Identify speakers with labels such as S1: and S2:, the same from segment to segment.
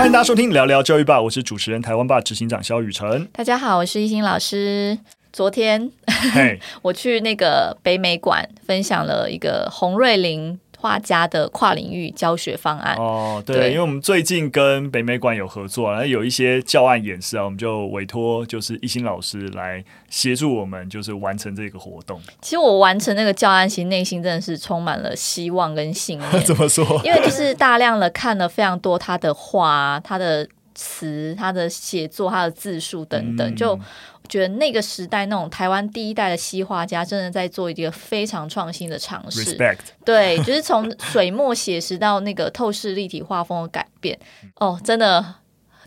S1: 欢迎大家收听聊聊教育吧，我是主持人台湾吧执行长肖雨辰。
S2: 大家好，我是一心老师。昨天. 我去那个北美馆分享了一个洪瑞麟画家的跨领域教学方案
S1: 哦，对，对，因为我们最近跟北美馆有合作，然后有一些教案演示啊，我们就委托就是一心老师来协助我们，就是完成这个活动。
S2: 其实我完成那个教案，其实内心真的是充满了希望跟信念。
S1: 怎么说？
S2: 因为就是大量的看了非常多他的画、他的词、他的写作、他的字数等等，嗯、就。觉得那个时代那种台湾第一代的西画家，真的在做一个非常创新的尝试。
S1: Respect.
S2: 对，就是从水墨写实到那个透视立体画风的改变，哦，真的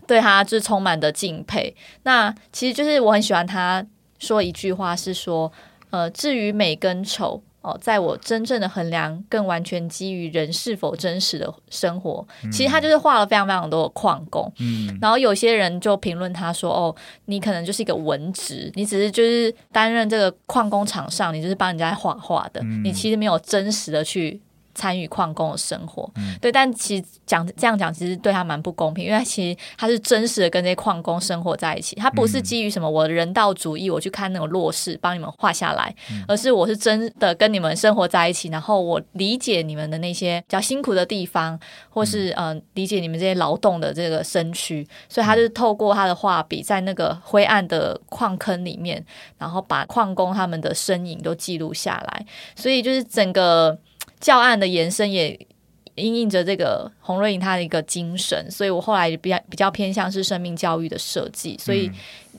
S2: 对他就是充满的敬佩。那其实就是我很喜欢他说一句话，是说，呃，至于美跟丑。哦，在我真正的衡量，更完全基于人是否真实的生活。嗯、其实他就是画了非常非常多的矿工，嗯，然后有些人就评论他说：“哦，你可能就是一个文职，你只是就是担任这个矿工场上，你就是帮人家画画的，嗯、你其实没有真实的去。”参与矿工的生活，嗯、对，但其实讲这样讲，其实对他蛮不公平，因为他其实他是真实的跟这些矿工生活在一起，他不是基于什么我的人道主义，我去看那种弱势帮你们画下来，嗯、而是我是真的跟你们生活在一起，然后我理解你们的那些比较辛苦的地方，或是嗯、呃、理解你们这些劳动的这个身躯，所以他就透过他的画笔，在那个灰暗的矿坑里面，然后把矿工他们的身影都记录下来，所以就是整个。教案的延伸也因应着这个洪瑞颖他的一个精神，所以我后来比较比较偏向是生命教育的设计，所以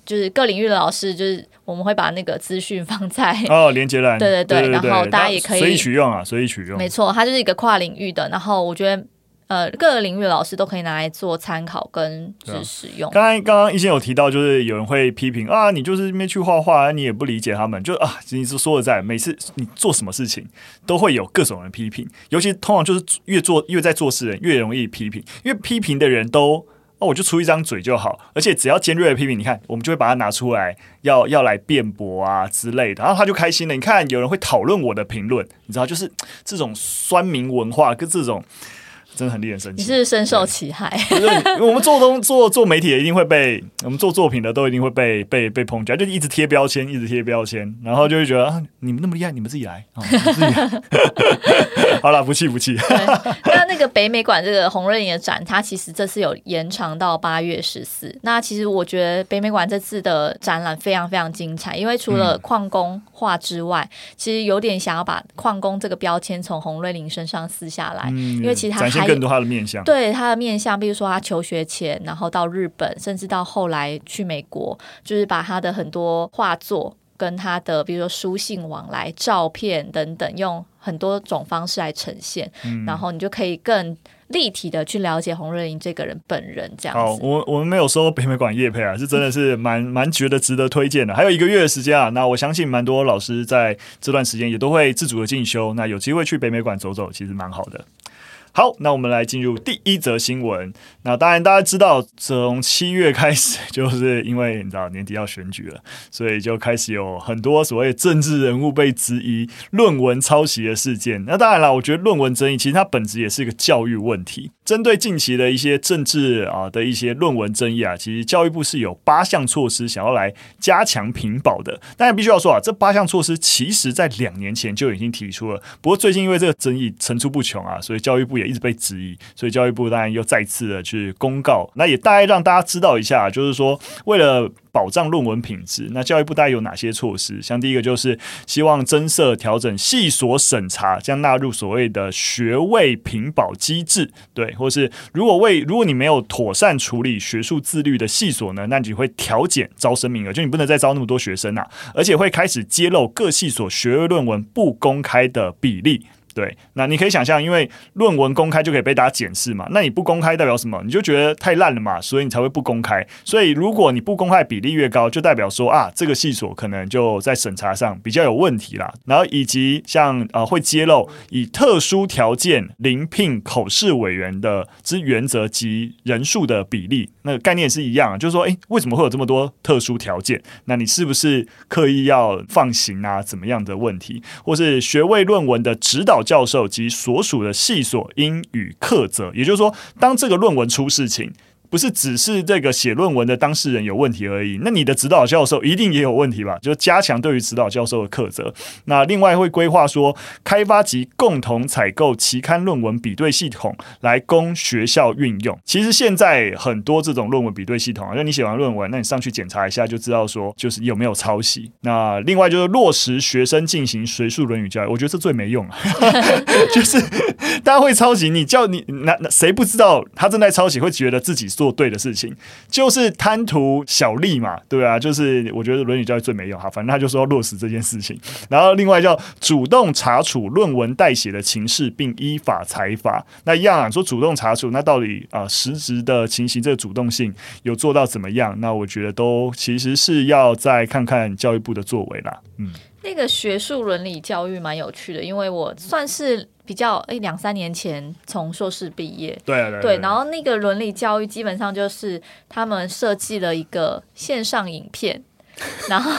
S2: 就是各领域的老师，就是我们会把那个资讯放在
S1: 哦连接栏，
S2: 对 对对，对对对，然后大家也可以随
S1: 意取用啊，随意取用，
S2: 没错，它就是一个跨领域的，然后我觉得。呃，各个领域的老师都可以拿来做参考跟使用。
S1: 刚刚刚刚一些有提到，就是有人会批评啊，你就是没去画画，你也不理解他们，就啊，你是说的在，每次你做什么事情都会有各种人批评，尤其通常就是越做越在做事人越容易批评，因为批评的人都哦，我就出一张嘴就好，而且只要尖锐的批评，你看我们就会把它拿出来，要要来辩驳啊之类的，然后他就开心了。你看有人会讨论我的评论，你知道，就是这种酸民文化跟这种。真的很令人生气，
S2: 你是深受其害。
S1: 我们做东做做媒体的一定会被，我们做作品的都一定会被被被抨击，就一直贴标签，一直贴标签，然后就会觉得啊，你们那么厉害，你们自己来，哦、自己来 好了，不气不气。
S2: 那那个北美馆这个洪瑞麟的展，它其实这次有延长到八月十四。那其实我觉得北美馆这次的展览非常非常精彩，因为除了矿工画之外，嗯、其实有点想要把矿工这个标签从洪瑞麟身上撕下来，嗯、因为其实他还。
S1: 更多他的面向，
S2: 对他的面向，比如说他求学前，然后到日本，甚至到后来去美国，就是把他的很多画作跟他的，比如说书信往来、照片等等，用很多种方式来呈现，嗯、然后你就可以更立体的去了解洪瑞英这个人本人。这样子，
S1: 好，我我们没有说北美馆叶配啊，是真的是蛮蛮觉得值得推荐的。还有一个月的时间啊，那我相信蛮多老师在这段时间也都会自主的进修，那有机会去北美馆走走，其实蛮好的。好，那我们来进入第一则新闻。那当然，大家知道，从七月开始，就是因为你知道年底要选举了，所以就开始有很多所谓政治人物被质疑论文抄袭的事件。那当然了，我觉得论文争议其实它本质也是一个教育问题。针对近期的一些政治啊的一些论文争议啊，其实教育部是有八项措施想要来加强评保的。当然，必须要说啊，这八项措施其实在两年前就已经提出了，不过最近因为这个争议层出不穷啊，所以教育部也。一直被质疑，所以教育部当然又再次的去公告，那也大概让大家知道一下，就是说为了保障论文品质，那教育部大概有哪些措施？像第一个就是希望增设调整系所审查，将纳入所谓的学位评保机制，对，或是如果为如果你没有妥善处理学术自律的系所呢，那你会调减招生名额，就你不能再招那么多学生啊，而且会开始揭露各系所学位论文不公开的比例。对，那你可以想象，因为论文公开就可以被大家检视嘛，那你不公开代表什么？你就觉得太烂了嘛，所以你才会不公开。所以如果你不公开比例越高，就代表说啊，这个系所可能就在审查上比较有问题啦。然后以及像呃会揭露以特殊条件临聘口试委员的之原则及人数的比例，那个概念是一样，就是说，诶，为什么会有这么多特殊条件？那你是不是刻意要放行啊？怎么样的问题？或是学位论文的指导？教授及所属的系所应予课责，也就是说，当这个论文出事情，不是只是这个写论文的当事人有问题而已。那你的指导教授一定也有问题吧？就加强对于指导教授的课责。那另外会规划说，开发及共同采购期刊论文比对系统，来供学校运用。其实现在很多这种论文比对系统啊，就你写完论文，那你上去检查一下就知道说，就是有没有抄袭。那另外就是落实学生进行学术伦理教育，我觉得这最没用啊，就是大家会抄袭，你叫你那那谁不知道他正在抄袭，会觉得自己做做对的事情，就是贪图小利嘛，对啊，就是我觉得伦理教育最没用哈，反正他就说要落实这件事情。然后另外叫主动查处论文代写的情事，并依法裁罚。那一样啊，说主动查处，那到底啊、实质的情形，这个主动性有做到怎么样？那我觉得都其实是要再看看教育部的作为啦。嗯，
S2: 那个学术伦理教育蛮有趣的，因为我算是比较诶两三年前从硕士毕业，
S1: 对啊对，
S2: 对，然后那个伦理教育基本上就是他们设计了一个线上影片。然后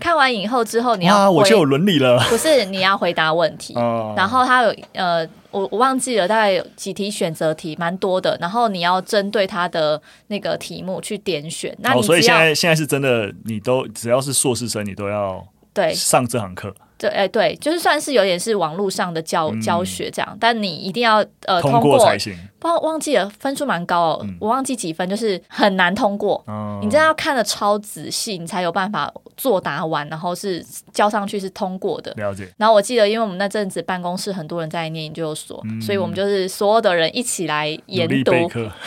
S2: 看完影后之后，你要
S1: 我就有伦理了。
S2: 不是，你要回答问题。然后他有呃，我我忘记了，大概有几题选择题，蛮多的。然后你要针对他的那个题目去点选。那
S1: 所以现在现在是真的，你都只要是硕士生，你都要对上这堂课。
S2: 对，哎，对，就是算是有点是网络上的教、嗯、教学这样，但你一定要呃通
S1: 过，才行。
S2: 不忘忘记了分数蛮高哦、嗯，我忘记几分，就是很难通过。嗯、你真的要看的超仔细，你才有办法作答完，然后是交上去是通过的。
S1: 了解。
S2: 然后我记得，因为我们那阵子办公室很多人在念研究所、嗯，所以我们就是所有的人一起来研读，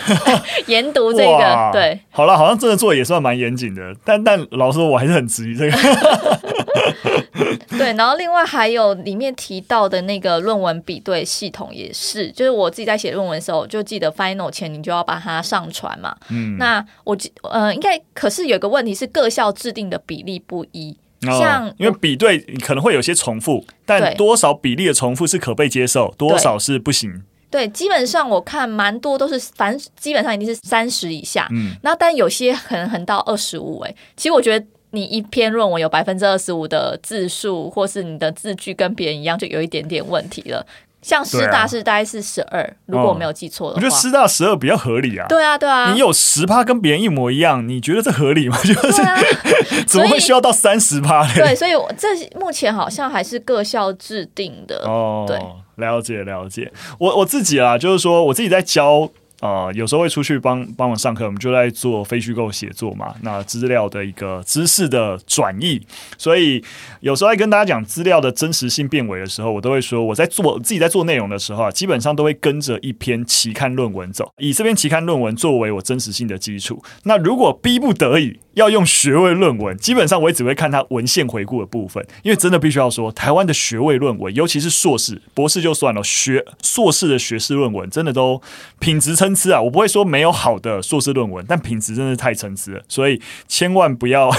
S2: 研读这个。对，
S1: 好了，好像真的做的也算蛮严谨的，但但老实说，我还是很质疑这个。
S2: 对，然后另外还有里面提到的那个论文比对系统也是，就是我自己在写论文的时候，就记得 final 前你就要把它上传嘛。嗯，那我呃应该可是有个问题是各校制定的比例不一，哦、像
S1: 因为比对可能会有些重复，但多少比例的重复是可被接受，多少是不行。
S2: 对，基本上我看蛮多都是，反正基本上一定是三十以下。嗯，那但有些可能横到二十五。哎，其实我觉得。你一篇论文有百分之二十五的字数，或是你的字句跟别人一样，就有一点点问题了。像师大是大概是十二，如果我没有记错的话，
S1: 我觉得师大十二比较合理啊。
S2: 对啊，对啊，
S1: 你有十趴跟别人一模一样，你觉得这合理吗？就是、啊、怎么会需要到三十趴？
S2: 对，所以这目前好像还是各校制定的。哦，对，
S1: 了解了解。我我自己啊，就是说我自己在教。呃，有时候会出去帮帮忙上课，我们就在做非虚构写作嘛。那资料的一个知识的转译，所以有时候在跟大家讲资料的真实性变伪的时候，我都会说我在做自己在做内容的时候啊，基本上都会跟着一篇期刊论文走，以这篇期刊论文作为我真实性的基础。那如果逼不得已，要用学位论文，基本上我也只会看他文献回顾的部分，因为真的必须要说，台湾的学位论文，尤其是硕士、博士就算了，学硕士的学士论文真的都品质参差啊！我不会说没有好的硕士论文，但品质真的是太参差了，所以千万不要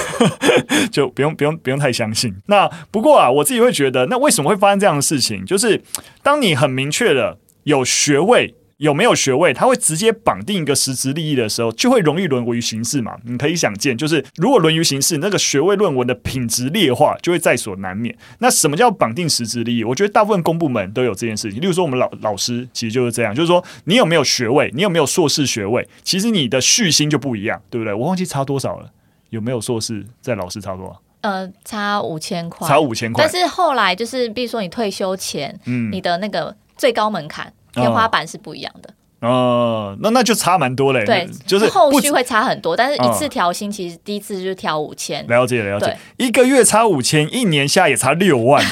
S1: 就不用不用不用太相信。那不过啊，我自己会觉得，那为什么会发生这样的事情？就是当你很明确的有学位。有没有学位，他会直接绑定一个实质利益的时候，就会容易沦为于形式嘛？你可以想见，就是如果沦于形式，那个学位论文的品质劣化就会在所难免。那什么叫绑定实质利益？我觉得大部分公部门都有这件事情。例如说，我们老老师其实就是这样，就是说你有没有学位，你有没有硕士学位，其实你的续薪就不一样，对不对？我忘记差多少了，有没有硕士在老师差多少？
S2: 呃，差五千块，
S1: 差五千块。
S2: 但是后来就是，比如说你退休前，嗯，你的那个最高门槛。天花板是不一样的。
S1: 哦，那那就差蛮多嘞。
S2: 对，
S1: 就是
S2: 后续会差很多，但是一次调薪其实第一次就调五千。
S1: 了解了解，一个月差五千，一年下也差六万。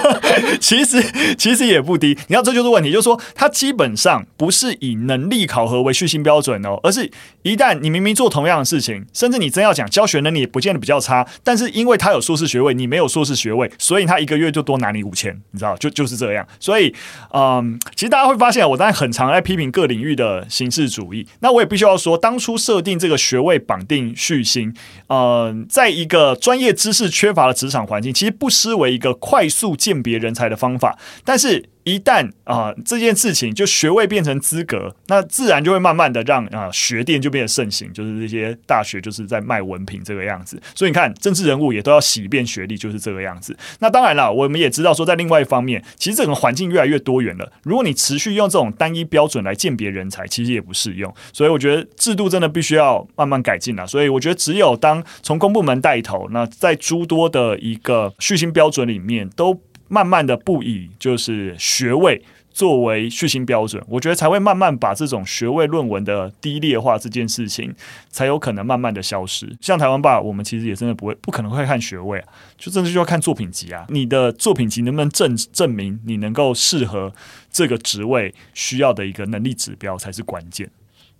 S1: 其实其实也不低。你看，这就是问题，就是说它基本上不是以能力考核为续薪标准哦，而是一旦你明明做同样的事情，甚至你真要讲教学能力也不见得比较差，但是因为他有硕士学位，你没有硕士学位，所以他一个月就多拿你五千，你知道，就就是这样。所以，嗯，其实大家会发现，我当然很常在批评各领领域的形式主义，那我也必须要说，当初设定这个学位绑定续薪，呃，在一个专业知识缺乏的职场环境，其实不失为一个快速鉴别人才的方法。但是一旦啊、这件事情就学位变成资格，那自然就会慢慢的让啊、学店就变得盛行，就是这些大学就是在卖文凭这个样子。所以你看，政治人物也都要洗一遍学历，就是这个样子。那当然了，我们也知道说，在另外一方面，其实整个环境越来越多元了。如果你持续用这种单一标准来鉴别人才，其实也不适用。所以我觉得制度真的必须要慢慢改进了。所以我觉得只有当从公部门带头，那在诸多的一个续薪标准里面都。慢慢的不以就是学位作为续薪标准，我觉得才会慢慢把这种学位论文的低劣化这件事情，才有可能慢慢的消失。像台湾吧，我们其实也真的不会，不可能会看学位啊，就真的就要看作品集啊。你的作品集能不能证证明你能够适合这个职位需要的一个能力指标才是关键。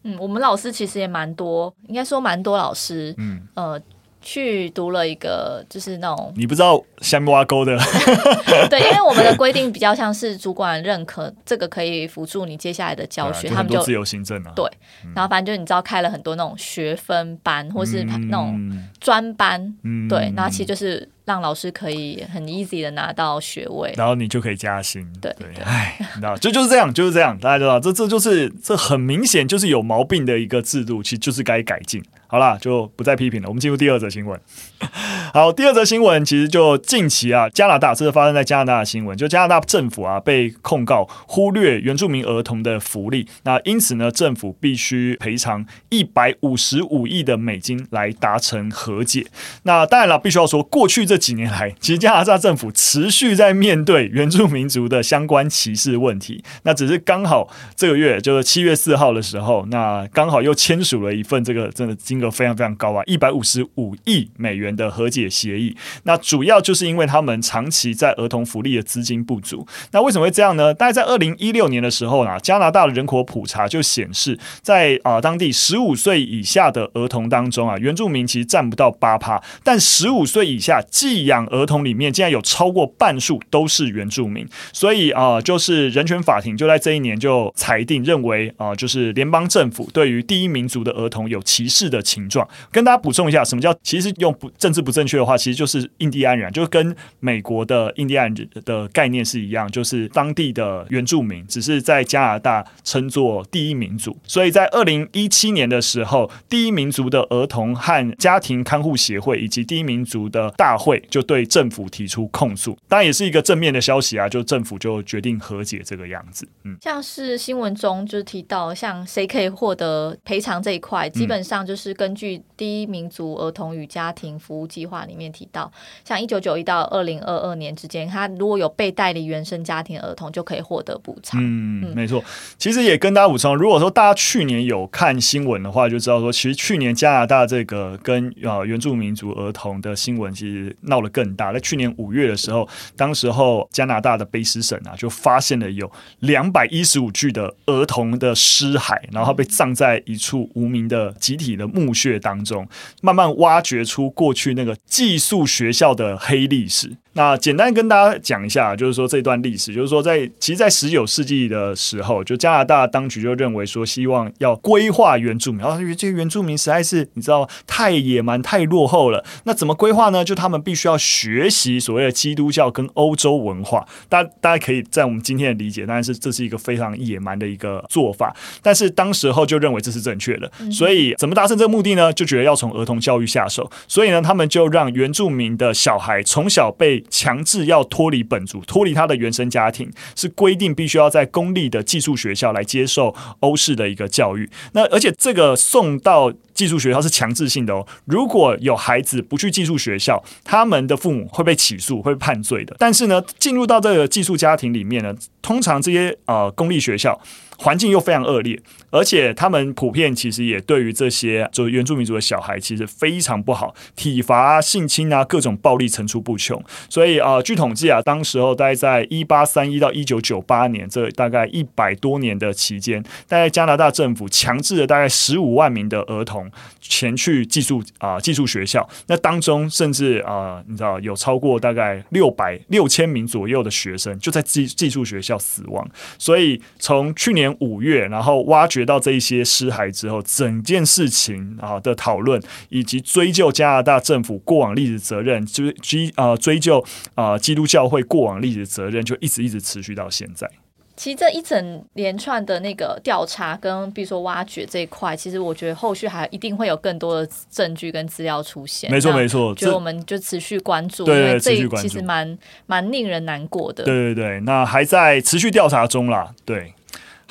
S2: 嗯，我们老师其实也蛮多，应该说蛮多老师，嗯呃。去读了一个，就是那种
S1: 你不知道下面挖沟的，
S2: 对，因为我们的规定比较像是主管认可，这个可以辅助你接下来的教学，
S1: 他们就自由行政啊，
S2: 对，嗯、然后反正就你知道开了很多那种学分班，或是那种专班，嗯、对，然后其实就是。让老师可以很 easy 的拿到学位，
S1: 然后你就可以加薪。
S2: 对
S1: 对，哎，你知道，就就是这样，就是这样，大家知道，这这就是这很明显就是有毛病的一个制度，其实就是该改进。好啦，就不再批评了。我们进入第二则新闻。好，第二则新闻其实就近期啊，加拿大这是发生在加拿大的新闻，就加拿大政府啊被控告忽略原住民儿童的福利，那因此呢，政府必须赔偿一百五十五亿的美金来达成和解。那当然了，必须要说过去这。这几年来，其实加拿大政府持续在面对原住民族的相关歧视问题。那只是刚好这个月，就是七月四号的时候，那刚好又签署了一份这个真的金额非常非常高啊，一百五十五亿美元的和解协议。那主要就是因为他们长期在儿童福利的资金不足。那为什么会这样呢？大概在二零一六年的时候呢，加拿大的人口普查就显示，在啊当地十五岁以下的儿童当中啊，原住民其实占不到八趴，但十五岁以下。寄养儿童里面竟然有超过半数都是原住民，所以啊、就是人权法庭就在这一年就裁定认为啊、就是联邦政府对于第一民族的儿童有歧视的情状。跟大家补充一下，什么叫其实用不政治不正确的话，其实就是印第安人，就跟美国的印第安人的概念是一样，就是当地的原住民，只是在加拿大称作第一民族。所以在二零一七年的时候，第一民族的儿童和家庭看护协会以及第一民族的大会。就对政府提出控诉，当然也是一个正面的消息啊！就政府就决定和解这个样子。嗯，
S2: 像是新闻中就提到，像谁可以获得赔偿这一块，基本上就是根据第一民族儿童与家庭服务计划里面提到，像一九九一到二零二二年之间，他如果有被代理原生家庭儿童，就可以获得补偿。
S1: 嗯，嗯没错。其实也跟大家补充，如果说大家去年有看新闻的话，就知道说，其实去年加拿大这个跟呃原住民族儿童的新闻，其实。闹得更大，在去年五月的时候，当时候加拿大的卑诗省啊，就发现了有两百一十五具的儿童的尸骸，然后被葬在一处无名的集体的墓穴当中，慢慢挖掘出过去那个寄宿学校的黑历史。那简单跟大家讲一下，就是说这段历史，就是说在其实，在十九世纪的时候，就加拿大当局就认为说，希望要规划原住民，然后这些原住民实在是你知道太野蛮、太落后了。那怎么规划呢？就他们必须要学习所谓的基督教跟欧洲文化。大家大家可以在我们今天的理解，当然是这是一个非常野蛮的一个做法。但是当时候就认为这是正确的，所以怎么达成这个目的呢？就觉得要从儿童教育下手。所以呢，他们就让原住民的小孩从小被强制要脱离本族，脱离他的原生家庭，是规定必须要在公立的寄宿学校来接受欧式的一个教育。那而且这个送到寄宿学校是强制性的哦。如果有孩子不去寄宿学校，他们的父母会被起诉，会判罪的。但是呢，进入到这个寄宿家庭里面呢，通常这些呃公立学校。环境又非常恶劣，而且他们普遍其实也对于这些就是原住民族的小孩其实非常不好，体罚啊、性侵啊，各种暴力层出不穷。所以啊、据统计啊，当时候大概在一八三一到一九九八年这大概一百多年的期间，大概加拿大政府强制了大概十五万名的儿童前去寄宿啊寄宿学校，那当中甚至啊、你知道有超过大概六百六千名左右的学生就在寄寄宿学校死亡。所以从去年五月，然后挖掘到这一些尸骸之后，整件事情啊的讨论，以及追究加拿大政府过往历史责任，就是追啊追究啊基督教会过往历史责任，就一直一直持续到现在。
S2: 其实这一整连串的那个调查跟比如说挖掘这一块，其实我觉得后续还一定会有更多的证据跟资料出现。
S1: 没错没错，
S2: 就我们就持续关注，
S1: 对，
S2: 因为这
S1: 持续关注，
S2: 其实蛮蛮令人难过的。
S1: 对对对，那还在持续调查中啦。对，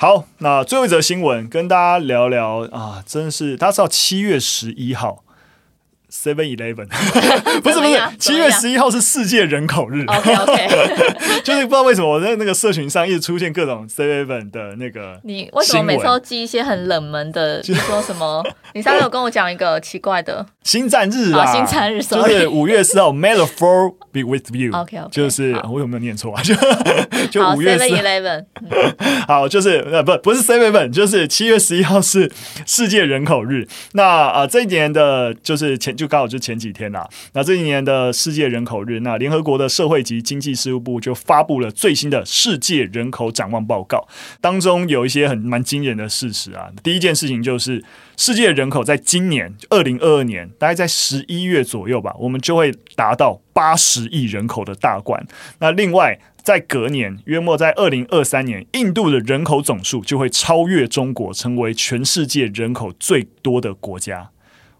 S1: 好，那最后一则新闻跟大家聊聊啊，真是大家知道七月十一号。Seven Eleven，不 是不是，七月十一号是世界人口日。
S2: OK OK，
S1: 就是不知道为什么我在那个社群上一直出现各种 Seven 的那个。
S2: 你为什么每次都记一些很冷门的？比如说什么？你上次有跟我讲一个奇怪的
S1: 星战日啊？
S2: 星战日
S1: 就是五月四号，May the Fourth be with you。
S2: OK OK，
S1: 就是我有没有念错啊？就就五月四
S2: Seven Eleven。
S1: 好，就是呃不不是 Seven Eleven，就是七月十一号是世界人口日。那啊这一年的就是前。就就刚好就前几天啦，那这一年的世界人口日，那联合国的社会及经济事务部就发布了最新的世界人口展望报告，当中有一些很蛮惊人的事实啊。第一件事情就是，世界人口在今年二零二二年，大概在十一月左右吧，我们就会达到八十亿人口的大关。那另外，在隔年，约莫在二零二三年，印度的人口总数就会超越中国，成为全世界人口最多的国家。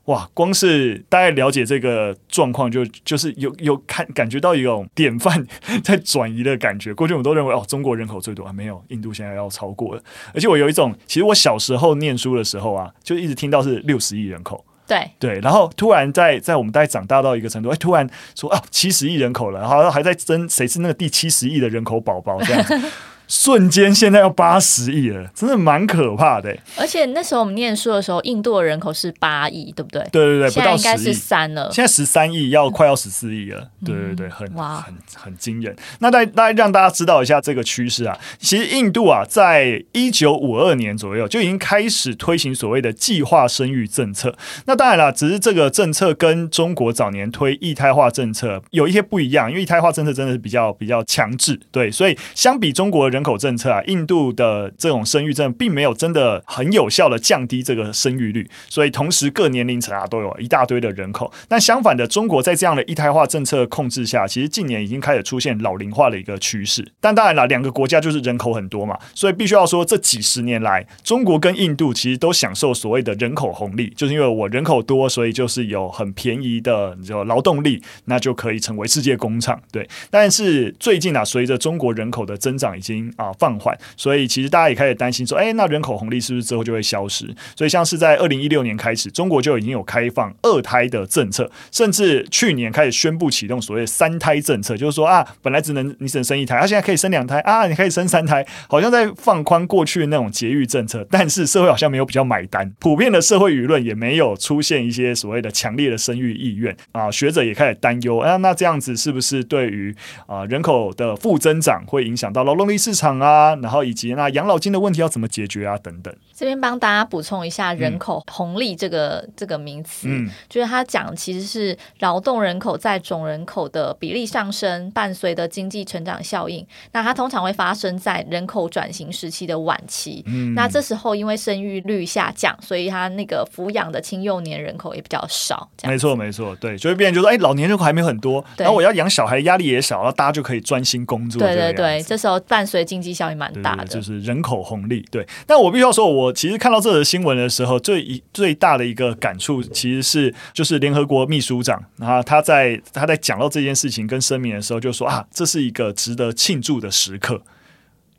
S1: 哇，光是大概了解这个状况，就就是有有看感觉到一种典范 在转移的感觉。过去我们都认为哦，中国人口最多啊，没有，印度现在要超过了。而且我有一种，其实我小时候念书的时候啊，就一直听到是六十亿人口，
S2: 对
S1: 对，然后突然在在我们大概长大到一个程度，哎，突然说啊，七十亿人口了，然后还在争谁是那个第七十亿的人口宝宝这样子。瞬间现在要八十亿了，真的蛮可怕的。
S2: 而且那时候我们念书的时候，印度的人口是八亿，对不对？
S1: 对对对，
S2: 现在应该是三了。
S1: 现在十三亿，要快要十四亿了。嗯、对对对，很
S2: 哇
S1: 很很惊人。那大大概让大家知道一下这个趋势啊，其实印度啊，在一九五二年左右就已经开始推行所谓的计划生育政策。那当然了，只是这个政策跟中国早年推一胎化政策有一些不一样，因为一胎化政策真的是比较比较强制。对，所以相比中国的人口政策啊，印度的这种生育政策并没有真的很有效的降低这个生育率，所以同时各年龄层啊都有一大堆的人口。但相反的，中国在这样的一胎化政策控制下，其实近年已经开始出现老龄化的一个趋势。但当然了，两个国家就是人口很多嘛，所以必须要说，这几十年来，中国跟印度其实都享受所谓的人口红利，就是因为我人口多，所以就是有很便宜的就劳动力，那就可以成为世界工厂。对，但是最近啊，随着中国人口的增长已经啊。放缓，所以其实大家也开始担心说，哎，那人口红利是不是之后就会消失？所以像是在二零一六年开始，中国就已经有开放二胎的政策，甚至去年开始宣布启动所谓三胎政策，就是说啊，本来只能你只能生一胎，啊，现在可以生两胎啊，你可以生三胎，好像在放宽过去的那种节育政策，但是社会好像没有比较买单，普遍的社会舆论也没有出现一些所谓的强烈的生育意愿啊，学者也开始担忧，啊，那这样子是不是对于啊人口的负增长会影响到劳动力市场啊？啊，然后以及那养老金的问题要怎么解决啊？等等。
S2: 这边帮大家补充一下“人口红利”这个、嗯、这个名词，嗯，就是他讲其实是劳动人口在总人口的比例上升，伴随的经济成长效应。那它通常会发生在人口转型时期的晚期。嗯，那这时候因为生育率下降，所以他那个抚养的青幼年人口也比较少。
S1: 没错，没错，对，就会变成就是说，哎，老年人口还没有很多，然后我要养小孩压力也小，然后大家就可以专心工作。
S2: 对对对，这时候伴随经济效益蛮大的，
S1: 就是人口红利。对，但我必须要说，我其实看到这则新闻的时候，最一最大的一个感触，其实是就是联合国秘书长，然后他在他在讲到这件事情跟声明的时候，就说啊，这是一个值得庆祝的时刻。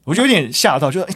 S1: 我就有点吓到，就说，哎，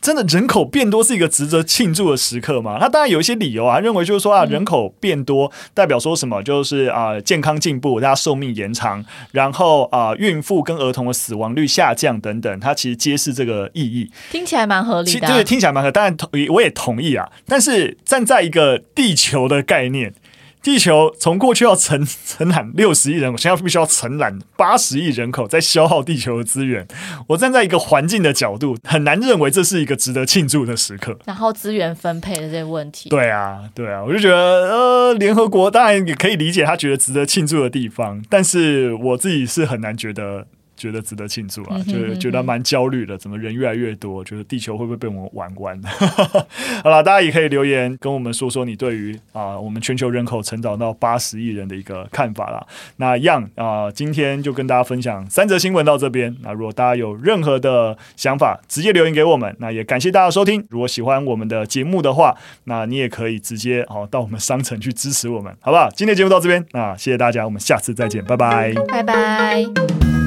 S1: 真的人口变多是一个值得庆祝的时刻吗？他当然有一些理由啊，认为就是说啊，人口变多代表说什么？就是啊，健康进步，大家寿命延长，然后啊，孕妇跟儿童的死亡率下降等等，它其实揭示这个意义。
S2: 听起来蛮合理的，
S1: 对，听起来蛮合理。当然，同我也同意啊。但是站在一个地球的概念。地球从过去要承承揽六十亿人口，现在必须要承揽八十亿人口，在消耗地球的资源。我站在一个环境的角度，很难认为这是一个值得庆祝的时刻。
S2: 然后资源分配的这些问题，
S1: 对啊，对啊，我就觉得，呃，联合国当然也可以理解他觉得值得庆祝的地方，但是我自己是很难觉得。觉得值得庆祝啊，就是觉得蛮焦虑的。怎么人越来越多？觉得地球会不会被我们玩完？好了，大家也可以留言跟我们说说你对于啊、呃、我们全球人口成长到八十亿人的一个看法啦。那一样啊、呃，今天就跟大家分享三则新闻到这边。那如果大家有任何的想法，直接留言给我们。那也感谢大家收听。如果喜欢我们的节目的话，那你也可以直接好、哦、到我们商城去支持我们，好不好？今天节目到这边，那谢谢大家，我们下次再见，拜拜，
S2: 拜拜。